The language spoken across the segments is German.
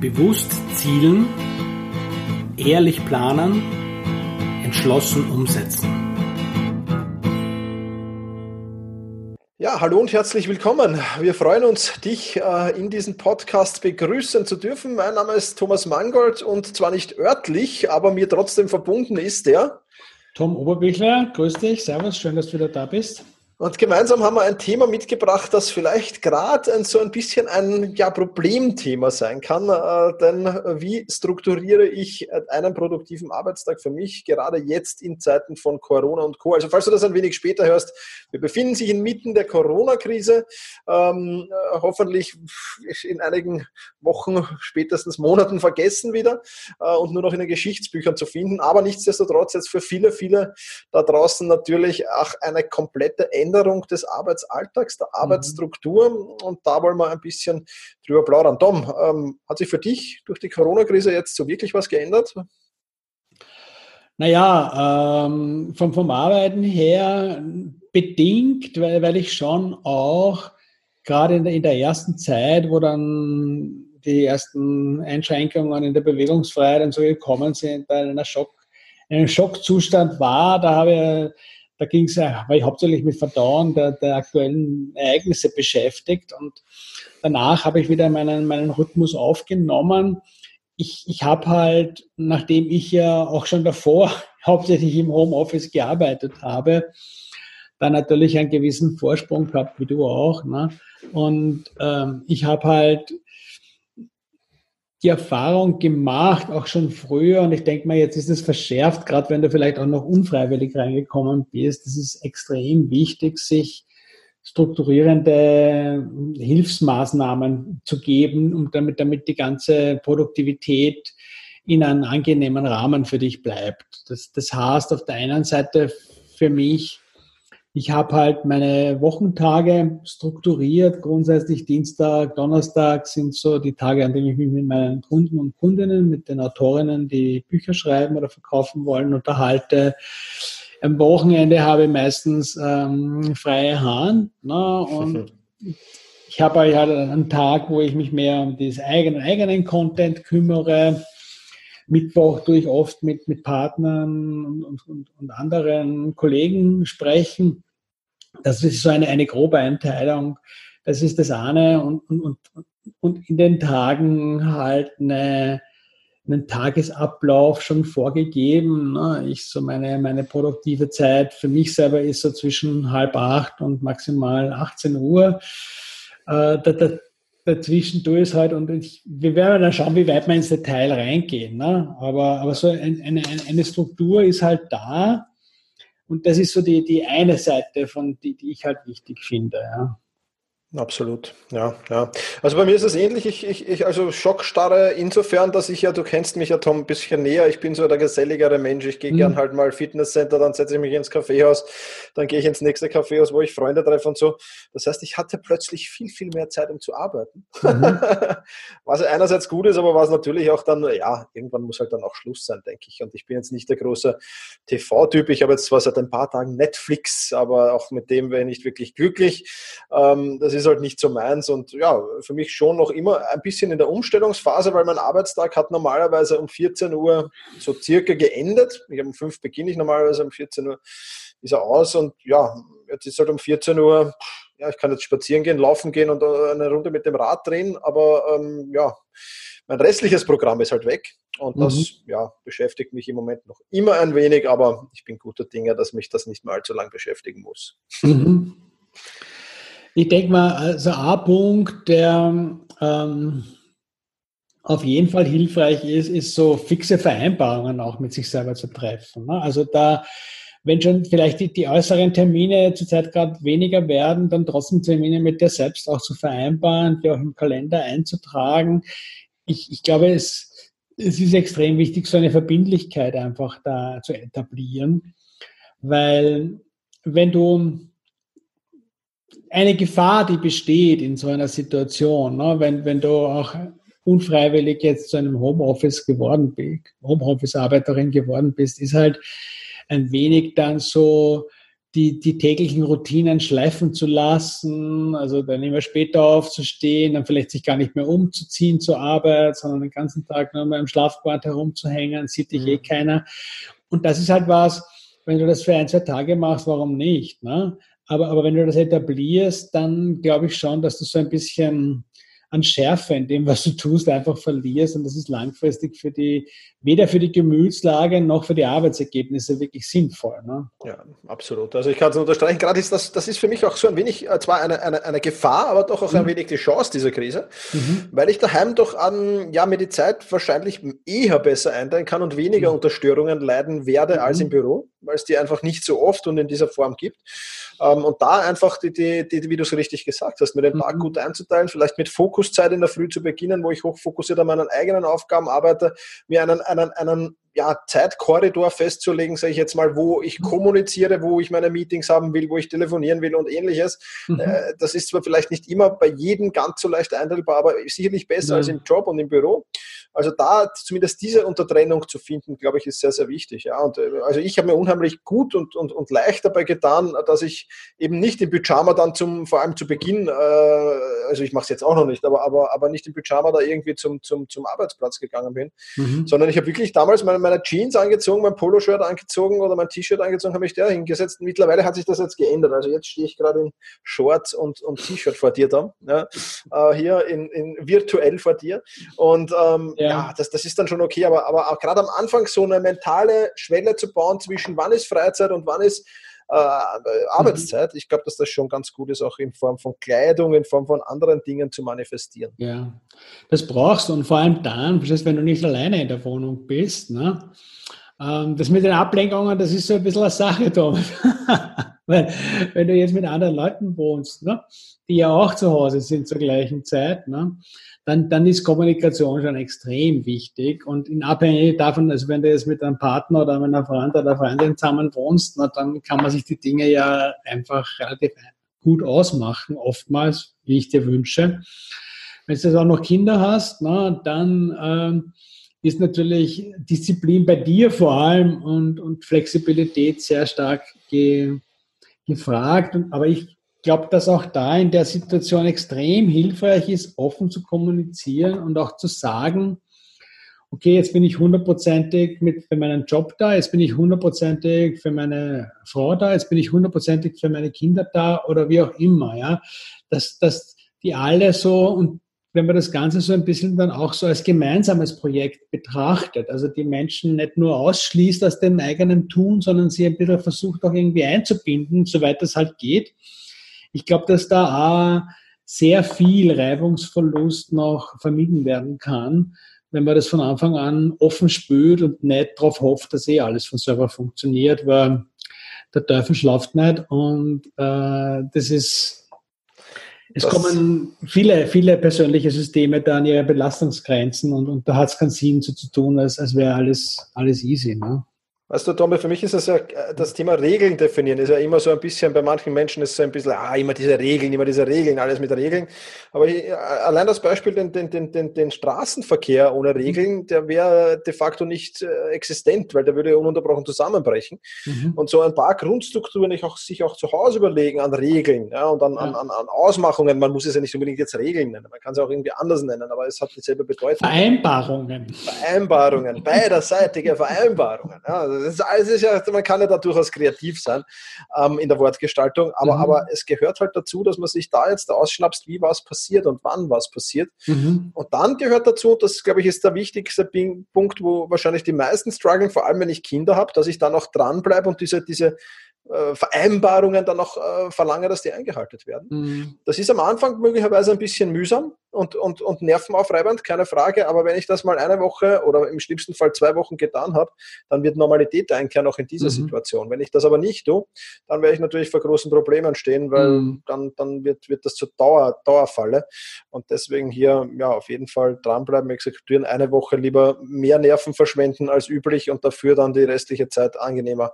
Bewusst zielen, ehrlich planen, entschlossen umsetzen. Ja, hallo und herzlich willkommen. Wir freuen uns, dich äh, in diesem Podcast begrüßen zu dürfen. Mein Name ist Thomas Mangold und zwar nicht örtlich, aber mir trotzdem verbunden ist der Tom Oberbichler. Grüß dich, Servus, schön, dass du wieder da bist. Und gemeinsam haben wir ein Thema mitgebracht, das vielleicht gerade so ein bisschen ein ja, Problemthema sein kann. Äh, denn wie strukturiere ich einen produktiven Arbeitstag für mich, gerade jetzt in Zeiten von Corona und Co. Also falls du das ein wenig später hörst, wir befinden sich inmitten der Corona-Krise. Ähm, hoffentlich in einigen Wochen, spätestens Monaten vergessen wieder äh, und nur noch in den Geschichtsbüchern zu finden. Aber nichtsdestotrotz jetzt für viele, viele da draußen natürlich auch eine komplette Änderung des Arbeitsalltags, der mhm. Arbeitsstruktur. Mhm. Und da wollen wir ein bisschen drüber plaudern. Tom, ähm, hat sich für dich durch die Corona-Krise jetzt so wirklich was geändert? Naja, ähm, vom, vom Arbeiten her bedingt, weil, weil ich schon auch gerade in der, in der ersten Zeit, wo dann die ersten Einschränkungen in der Bewegungsfreiheit und so gekommen sind, da in einer Schock, in einem Schockzustand war, da habe ich da ging es war ich hauptsächlich mit Verdauen der, der aktuellen Ereignisse beschäftigt und danach habe ich wieder meinen, meinen Rhythmus aufgenommen. Ich, ich habe halt, nachdem ich ja auch schon davor hauptsächlich im Homeoffice gearbeitet habe, da natürlich einen gewissen Vorsprung gehabt, wie du auch. Ne? Und ähm, ich habe halt die Erfahrung gemacht, auch schon früher, und ich denke mal, jetzt ist es verschärft, gerade wenn du vielleicht auch noch unfreiwillig reingekommen bist. Es ist extrem wichtig, sich strukturierende Hilfsmaßnahmen zu geben, um damit, damit die ganze Produktivität in einem angenehmen Rahmen für dich bleibt. Das, das heißt auf der einen Seite für mich, ich habe halt meine Wochentage strukturiert. Grundsätzlich Dienstag, Donnerstag sind so die Tage, an denen ich mich mit meinen Kunden und Kundinnen, mit den Autorinnen, die Bücher schreiben oder verkaufen wollen, unterhalte. Am Wochenende habe ich meistens ähm, freie Hand. Ne? Und ich habe halt einen Tag, wo ich mich mehr um diesen eigenen, eigenen Content kümmere. Mittwoch tue ich oft mit, mit Partnern und, und, und anderen Kollegen sprechen. Das ist so eine, eine grobe Einteilung. Das ist das eine. Und, und, und in den Tagen halt eine, einen Tagesablauf schon vorgegeben. Ne? Ich so meine, meine produktive Zeit für mich selber ist so zwischen halb acht und maximal 18 Uhr. Äh, da, da, dazwischen tue ich es halt und ich, wir werden dann schauen, wie weit wir ins Detail reingehen. Ne? Aber, aber so ein, eine, eine Struktur ist halt da und das ist so die, die eine Seite, von die, die ich halt wichtig finde. Ja. Absolut, ja, ja. Also bei mir ist es ähnlich. Ich, ich, ich also Schockstarre insofern, dass ich ja, du kennst mich ja Tom ein bisschen näher. Ich bin so der geselligere Mensch. Ich gehe mhm. gern halt mal Fitnesscenter, dann setze ich mich ins Kaffeehaus, dann gehe ich ins nächste Kaffeehaus, wo ich Freunde treffe und so. Das heißt, ich hatte plötzlich viel, viel mehr Zeit, um zu arbeiten. Mhm. was einerseits gut ist, aber was natürlich auch dann, ja, irgendwann muss halt dann auch Schluss sein, denke ich. Und ich bin jetzt nicht der große TV-Typ. Ich habe jetzt zwar seit ein paar Tagen Netflix, aber auch mit dem wäre ich nicht wirklich glücklich. Ähm, das ist ist halt nicht so meins und ja, für mich schon noch immer ein bisschen in der Umstellungsphase, weil mein Arbeitstag hat normalerweise um 14 Uhr so circa geendet. Ich habe um 5 beginne ich normalerweise, um 14 Uhr ist er aus und ja, jetzt ist halt um 14 Uhr, ja, ich kann jetzt spazieren gehen, laufen gehen und eine Runde mit dem Rad drehen, aber ähm, ja, mein restliches Programm ist halt weg und das mhm. ja, beschäftigt mich im Moment noch immer ein wenig, aber ich bin guter Dinge, dass mich das nicht mal allzu lang beschäftigen muss. Mhm. Ich denke mal, also ein Punkt, der ähm, auf jeden Fall hilfreich ist, ist so fixe Vereinbarungen auch mit sich selber zu treffen. Ne? Also da, wenn schon vielleicht die, die äußeren Termine zurzeit gerade weniger werden, dann trotzdem Termine mit dir selbst auch zu vereinbaren, die auch im Kalender einzutragen. Ich, ich glaube, es, es ist extrem wichtig, so eine Verbindlichkeit einfach da zu etablieren, weil wenn du eine Gefahr, die besteht in so einer Situation, ne? wenn, wenn du auch unfreiwillig jetzt zu einem Homeoffice geworden bist, Homeoffice-Arbeiterin geworden bist, ist halt ein wenig dann so die, die täglichen Routinen schleifen zu lassen, also dann immer später aufzustehen, dann vielleicht sich gar nicht mehr umzuziehen zur Arbeit, sondern den ganzen Tag nur mal im Schlafbad herumzuhängen, sieht dich eh mhm. eh keiner. Und das ist halt was, wenn du das für ein, zwei Tage machst, warum nicht? Ne? Aber, aber wenn du das etablierst, dann glaube ich schon, dass du so ein bisschen an Schärfe in dem, was du tust, einfach verlierst. Und das ist langfristig für die, weder für die Gemütslage noch für die Arbeitsergebnisse wirklich sinnvoll. Ne? Ja, absolut. Also ich kann es unterstreichen, gerade ist das, das ist für mich auch so ein wenig, äh, zwar eine, eine, eine Gefahr, aber doch auch mhm. ein wenig die Chance dieser Krise, mhm. weil ich daheim doch an, ja, mir die Zeit wahrscheinlich eher besser einteilen kann und weniger mhm. unter Störungen leiden werde mhm. als im Büro, weil es die einfach nicht so oft und in dieser Form gibt. Ähm, und da einfach, die, die, die, wie du es richtig gesagt hast, mir den Tag mhm. gut einzuteilen, vielleicht mit Fokuszeit in der Früh zu beginnen, wo ich hochfokussiert an meinen eigenen Aufgaben arbeite, mir einen, einen, einen ja, Zeitkorridor festzulegen, sage ich jetzt mal, wo ich mhm. kommuniziere, wo ich meine Meetings haben will, wo ich telefonieren will und ähnliches. Mhm. Äh, das ist zwar vielleicht nicht immer bei jedem ganz so leicht einteilbar, aber sicherlich besser ja. als im Job und im Büro. Also da zumindest diese Untertrennung zu finden, glaube ich, ist sehr, sehr wichtig. Ja. Und äh, also ich habe mir unheimlich gut und, und, und leicht dabei getan, dass ich eben nicht im Pyjama dann zum, vor allem zu Beginn, äh, also ich mache es jetzt auch noch nicht, aber, aber, aber nicht im Pyjama da irgendwie zum, zum, zum Arbeitsplatz gegangen bin, mhm. sondern ich habe wirklich damals meine meine Jeans angezogen, mein Poloshirt angezogen oder mein T-Shirt angezogen, habe ich da hingesetzt. Mittlerweile hat sich das jetzt geändert. Also jetzt stehe ich gerade in Shorts und, und T-Shirt vor dir da, ja, äh, hier in, in virtuell vor dir. Und ähm, ja, ja das, das ist dann schon okay, aber, aber auch gerade am Anfang so eine mentale Schwelle zu bauen zwischen wann ist Freizeit und wann ist Arbeitszeit. Ich glaube, dass das schon ganz gut ist, auch in Form von Kleidung, in Form von anderen Dingen zu manifestieren. Ja, das brauchst du und vor allem dann, wenn du nicht alleine in der Wohnung bist. Ne? Ähm, das mit den Ablenkungen, das ist so ein bisschen eine Sache, Thomas. Weil, wenn du jetzt mit anderen Leuten wohnst, ne, die ja auch zu Hause sind zur gleichen Zeit, ne, dann, dann ist Kommunikation schon extrem wichtig. Und in Abhängigkeit davon, also wenn du jetzt mit einem Partner oder mit einer Freund oder Freundin zusammen wohnst, na, dann kann man sich die Dinge ja einfach relativ gut ausmachen, oftmals, wie ich dir wünsche. Wenn du jetzt auch noch Kinder hast, na, dann ähm, ist natürlich Disziplin bei dir vor allem und, und Flexibilität sehr stark ge, gefragt. Aber ich glaube, dass auch da in der Situation extrem hilfreich ist, offen zu kommunizieren und auch zu sagen, okay, jetzt bin ich hundertprozentig mit für meinen Job da, jetzt bin ich hundertprozentig für meine Frau da, jetzt bin ich hundertprozentig für meine Kinder da oder wie auch immer, ja. Dass, dass die alle so und wenn man das Ganze so ein bisschen dann auch so als gemeinsames Projekt betrachtet, also die Menschen nicht nur ausschließt aus dem eigenen Tun, sondern sie ein bisschen versucht auch irgendwie einzubinden, soweit das halt geht, ich glaube, dass da auch sehr viel Reibungsverlust noch vermieden werden kann, wenn man das von Anfang an offen spürt und nicht darauf hofft, dass eh alles von selber funktioniert, weil der Teufel schlaft nicht und äh, das ist, es kommen viele, viele persönliche Systeme da an ihre Belastungsgrenzen und, und da hat es keinen Sinn so zu tun, als, als wäre alles, alles easy. Ne? Weißt du, Tommy, für mich ist das ja, äh, das Thema Regeln definieren, ist ja immer so ein bisschen, bei manchen Menschen ist es so ein bisschen, ah, immer diese Regeln, immer diese Regeln, alles mit Regeln. Aber ich, äh, allein das Beispiel, den, den, den, den, Straßenverkehr ohne mhm. Regeln, der wäre de facto nicht äh, existent, weil der würde ununterbrochen zusammenbrechen. Mhm. Und so ein paar Grundstrukturen ich auch, sich auch zu Hause überlegen an Regeln ja, und an, an, an, an Ausmachungen. Man muss es ja nicht unbedingt jetzt Regeln nennen, man kann es auch irgendwie anders nennen, aber es hat dieselbe Bedeutung. Vereinbarungen. Vereinbarungen, beiderseitige Vereinbarungen. Ja, also das ist, ist ja, man kann ja da durchaus kreativ sein ähm, in der Wortgestaltung, aber, mhm. aber es gehört halt dazu, dass man sich da jetzt ausschnappst, wie was passiert und wann was passiert. Mhm. Und dann gehört dazu, das glaube ich ist der wichtigste Punkt, wo wahrscheinlich die meisten strugglen, vor allem wenn ich Kinder habe, dass ich dann auch dranbleibe und diese, diese äh, Vereinbarungen dann auch äh, verlange, dass die eingehalten werden. Mhm. Das ist am Anfang möglicherweise ein bisschen mühsam und, und, und nervenaufreibend, keine Frage, aber wenn ich das mal eine Woche oder im schlimmsten Fall zwei Wochen getan habe, dann wird Normalität einkehren auch in dieser mhm. Situation. Wenn ich das aber nicht tue, dann werde ich natürlich vor großen Problemen stehen, weil mhm. dann, dann wird, wird das zur Dauer, Dauerfalle und deswegen hier ja auf jeden Fall dranbleiben, exekutieren, eine Woche lieber mehr Nerven verschwenden als üblich und dafür dann die restliche Zeit angenehmer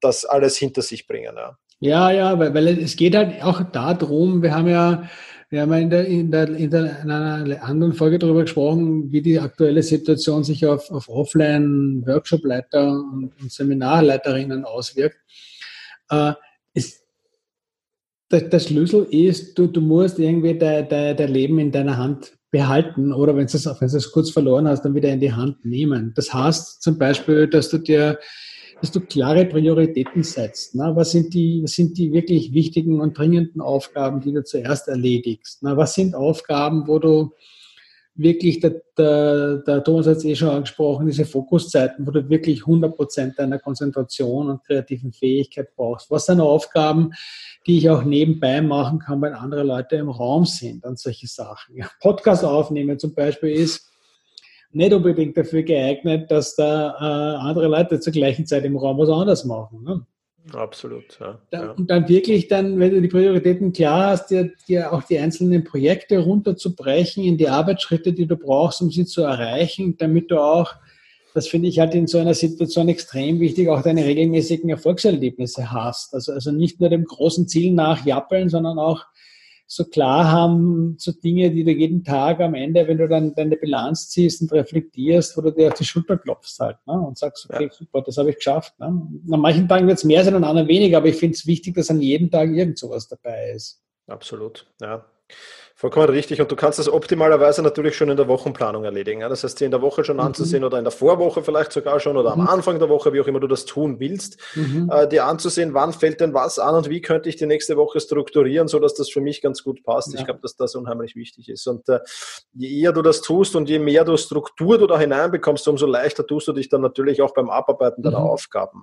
das alles hinter sich bringen. Ja, ja, ja weil, weil es geht halt auch darum, wir haben ja wir haben in, der, in, der, in, der, in einer anderen Folge darüber gesprochen, wie die aktuelle Situation sich auf, auf Offline-Workshop-Leiter und, und Seminarleiterinnen auswirkt. Äh, der, der Schlüssel ist, du, du musst irgendwie dein, dein, dein Leben in deiner Hand behalten oder wenn du es kurz verloren hast, dann wieder in die Hand nehmen. Das heißt zum Beispiel, dass du dir dass du klare Prioritäten setzt. Na, was, sind die, was sind die wirklich wichtigen und dringenden Aufgaben, die du zuerst erledigst? Na, was sind Aufgaben, wo du wirklich, der, der, der Thomas hat es eh schon angesprochen, diese Fokuszeiten, wo du wirklich 100% deiner Konzentration und kreativen Fähigkeit brauchst. Was sind Aufgaben, die ich auch nebenbei machen kann, wenn andere Leute im Raum sind und solche Sachen. Podcast aufnehmen zum Beispiel ist nicht unbedingt dafür geeignet, dass da äh, andere Leute zur gleichen Zeit im Raum was anderes machen. Ne? Absolut, ja, ja. Und dann wirklich dann, wenn du die Prioritäten klar hast, dir, dir auch die einzelnen Projekte runterzubrechen in die Arbeitsschritte, die du brauchst, um sie zu erreichen, damit du auch, das finde ich halt in so einer Situation extrem wichtig, auch deine regelmäßigen Erfolgserlebnisse hast. Also, also nicht nur dem großen Ziel nachjappeln, sondern auch so klar haben, so Dinge, die du jeden Tag am Ende, wenn du dann deine Bilanz ziehst und reflektierst, wo du dir auf die Schulter klopfst halt ne? und sagst, okay, ja. super, das habe ich geschafft. Ne? An manchen Tagen wird es mehr sein, an anderen weniger, aber ich finde es wichtig, dass an jedem Tag irgend sowas dabei ist. Absolut, ja. Vollkommen richtig. Und du kannst das optimalerweise natürlich schon in der Wochenplanung erledigen. Das heißt, sie in der Woche schon mhm. anzusehen oder in der Vorwoche vielleicht sogar schon oder mhm. am Anfang der Woche, wie auch immer du das tun willst, mhm. äh, dir anzusehen, wann fällt denn was an und wie könnte ich die nächste Woche strukturieren, sodass das für mich ganz gut passt. Ja. Ich glaube, dass das unheimlich wichtig ist. Und äh, je eher du das tust und je mehr du Struktur du da hineinbekommst, umso leichter tust du dich dann natürlich auch beim Abarbeiten deiner mhm. Aufgaben.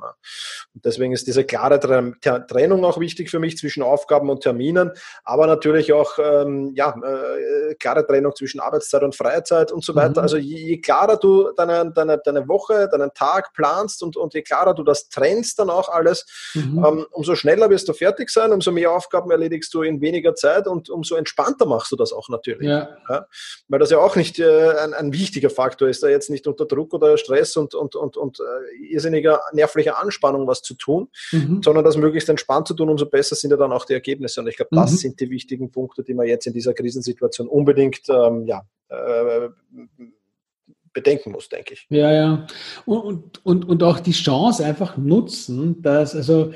Und deswegen ist diese klare Trennung auch wichtig für mich zwischen Aufgaben und Terminen, aber natürlich auch ähm, ja, ja, äh, klare Trennung zwischen Arbeitszeit und Freizeit und so weiter. Mhm. Also je, je, klarer du deine, deine, deine Woche, deinen Tag planst und, und je klarer du das trennst dann auch alles, mhm. ähm, umso schneller wirst du fertig sein, umso mehr Aufgaben erledigst du in weniger Zeit und umso entspannter machst du das auch natürlich. Ja. Ja? Weil das ja auch nicht äh, ein, ein, wichtiger Faktor ist, da jetzt nicht unter Druck oder Stress und, und, und, und äh, irrsinniger nervlicher Anspannung was zu tun, mhm. sondern das möglichst entspannt zu tun, umso besser sind ja dann auch die Ergebnisse. Und ich glaube, das mhm. sind die wichtigen Punkte, die man jetzt in dieser dieser Krisensituation unbedingt ähm, ja, äh, bedenken muss, denke ich. Ja, ja. Und, und, und auch die Chance einfach nutzen, dass, also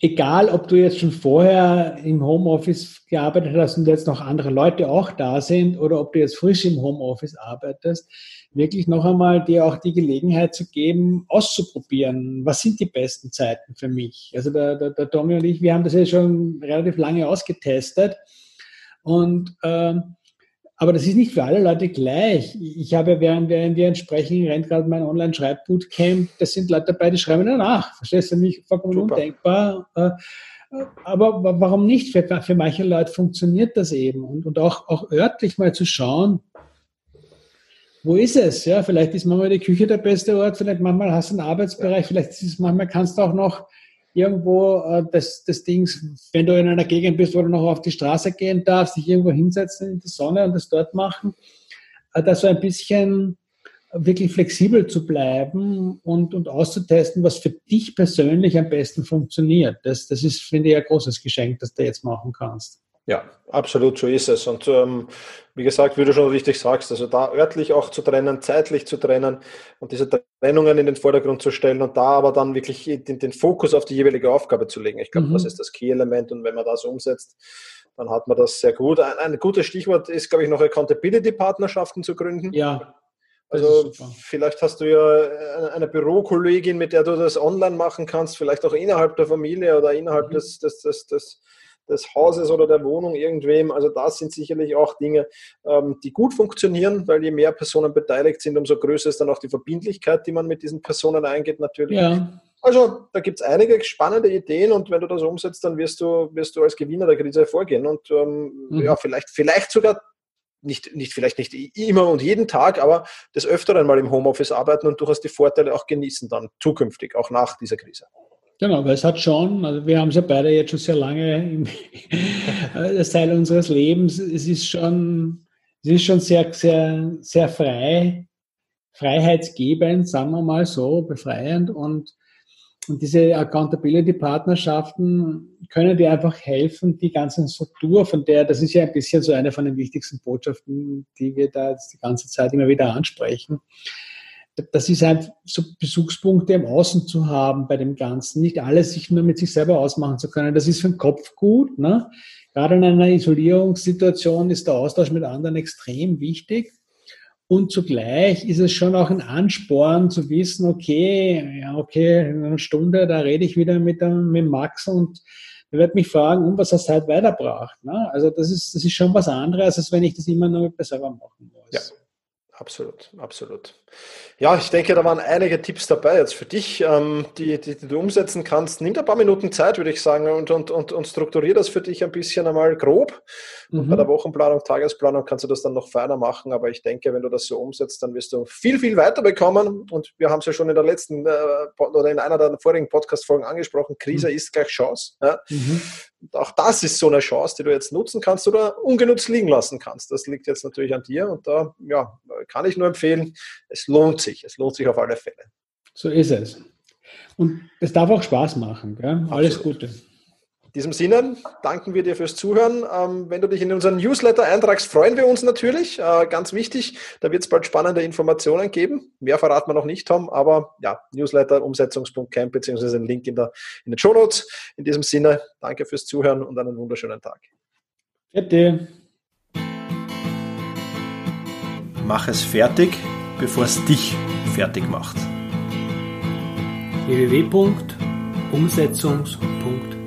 egal ob du jetzt schon vorher im Homeoffice gearbeitet hast und jetzt noch andere Leute auch da sind oder ob du jetzt frisch im Homeoffice arbeitest, wirklich noch einmal dir auch die Gelegenheit zu geben, auszuprobieren, was sind die besten Zeiten für mich. Also der, der, der Tommy und ich, wir haben das ja schon relativ lange ausgetestet und ähm, aber das ist nicht für alle Leute gleich. Ich habe, während, während wir entsprechen, rennt gerade mein Online-Schreibbootcamp, das sind Leute dabei, die schreiben danach. Verstehst du nicht? Vollkommen Super. undenkbar. Äh, aber warum nicht? Für, für manche Leute funktioniert das eben. Und, und auch, auch örtlich mal zu schauen, wo ist es? Ja, vielleicht ist manchmal die Küche der beste Ort, vielleicht manchmal hast du einen Arbeitsbereich, vielleicht ist es manchmal kannst du auch noch irgendwo äh, des, des Dings, wenn du in einer Gegend bist, wo du noch auf die Straße gehen darfst, dich irgendwo hinsetzen in die Sonne und das dort machen, äh, da so ein bisschen wirklich flexibel zu bleiben und, und auszutesten, was für dich persönlich am besten funktioniert. Das, das ist, finde ich, ein großes Geschenk, das du jetzt machen kannst. Ja, absolut, so ist es. Und ähm, wie gesagt, wie du schon richtig sagst, also da örtlich auch zu trennen, zeitlich zu trennen und diese Trennungen in den Vordergrund zu stellen und da aber dann wirklich den, den Fokus auf die jeweilige Aufgabe zu legen. Ich glaube, mhm. das ist das Key-Element und wenn man das umsetzt, dann hat man das sehr gut. Ein, ein gutes Stichwort ist, glaube ich, noch Accountability-Partnerschaften zu gründen. Ja. Also vielleicht hast du ja eine Bürokollegin, mit der du das online machen kannst, vielleicht auch innerhalb der Familie oder innerhalb mhm. des, des, des, des des Hauses oder der Wohnung irgendwem. Also das sind sicherlich auch Dinge, ähm, die gut funktionieren, weil je mehr Personen beteiligt sind, umso größer ist dann auch die Verbindlichkeit, die man mit diesen Personen eingeht natürlich. Ja. Also da gibt es einige spannende Ideen und wenn du das umsetzt, dann wirst du, wirst du als Gewinner der Krise hervorgehen und ähm, mhm. ja, vielleicht, vielleicht sogar nicht, nicht, vielleicht nicht immer und jeden Tag, aber des Öfteren mal im Homeoffice arbeiten und durchaus die Vorteile auch genießen dann zukünftig, auch nach dieser Krise. Genau, weil es hat schon, also wir haben es ja beide jetzt schon sehr lange im, Teil unseres Lebens. Es ist schon, es ist schon sehr, sehr, sehr frei, freiheitsgebend, sagen wir mal so, befreiend und, und diese Accountability-Partnerschaften können dir einfach helfen, die ganze Struktur, von der, das ist ja ein bisschen so eine von den wichtigsten Botschaften, die wir da jetzt die ganze Zeit immer wieder ansprechen das ist halt so Besuchspunkte im Außen zu haben bei dem Ganzen, nicht alles sich nur mit sich selber ausmachen zu können. Das ist für den Kopf gut. Ne? Gerade in einer Isolierungssituation ist der Austausch mit anderen extrem wichtig. Und zugleich ist es schon auch ein Ansporn zu wissen, okay, ja, okay, in einer Stunde, da rede ich wieder mit, dem, mit Max und er wird mich fragen, um was er Zeit weiterbracht. Ne? Also das ist, das ist schon was anderes, als wenn ich das immer nur mit mir selber machen muss. Ja. Absolut, absolut. Ja, ich denke, da waren einige Tipps dabei jetzt für dich, ähm, die, die, die, du umsetzen kannst. Nimm ein paar Minuten Zeit, würde ich sagen, und, und, und, und strukturier das für dich ein bisschen einmal grob. Und bei mhm. der Wochenplanung, Tagesplanung kannst du das dann noch feiner machen. Aber ich denke, wenn du das so umsetzt, dann wirst du viel, viel weiter bekommen. Und wir haben es ja schon in der letzten äh, oder in einer der vorigen Podcast-Folgen angesprochen. Krise mhm. ist gleich Chance. Ja? Mhm. Und auch das ist so eine Chance, die du jetzt nutzen kannst oder ungenutzt liegen lassen kannst. Das liegt jetzt natürlich an dir. Und da ja, kann ich nur empfehlen, es lohnt sich. Es lohnt sich auf alle Fälle. So ist es. Und es darf auch Spaß machen. Gell? Alles Gute. In diesem Sinne danken wir dir fürs Zuhören. Ähm, wenn du dich in unseren Newsletter eintragst, freuen wir uns natürlich. Äh, ganz wichtig, da wird es bald spannende Informationen geben. Mehr verraten wir noch nicht, Tom, aber ja, Newsletter umsetzungs.camp beziehungsweise den Link in, der, in den Show Notes. In diesem Sinne, danke fürs Zuhören und einen wunderschönen Tag. Bitte. Mach es fertig, bevor es dich fertig macht. www.umsetzungs.camp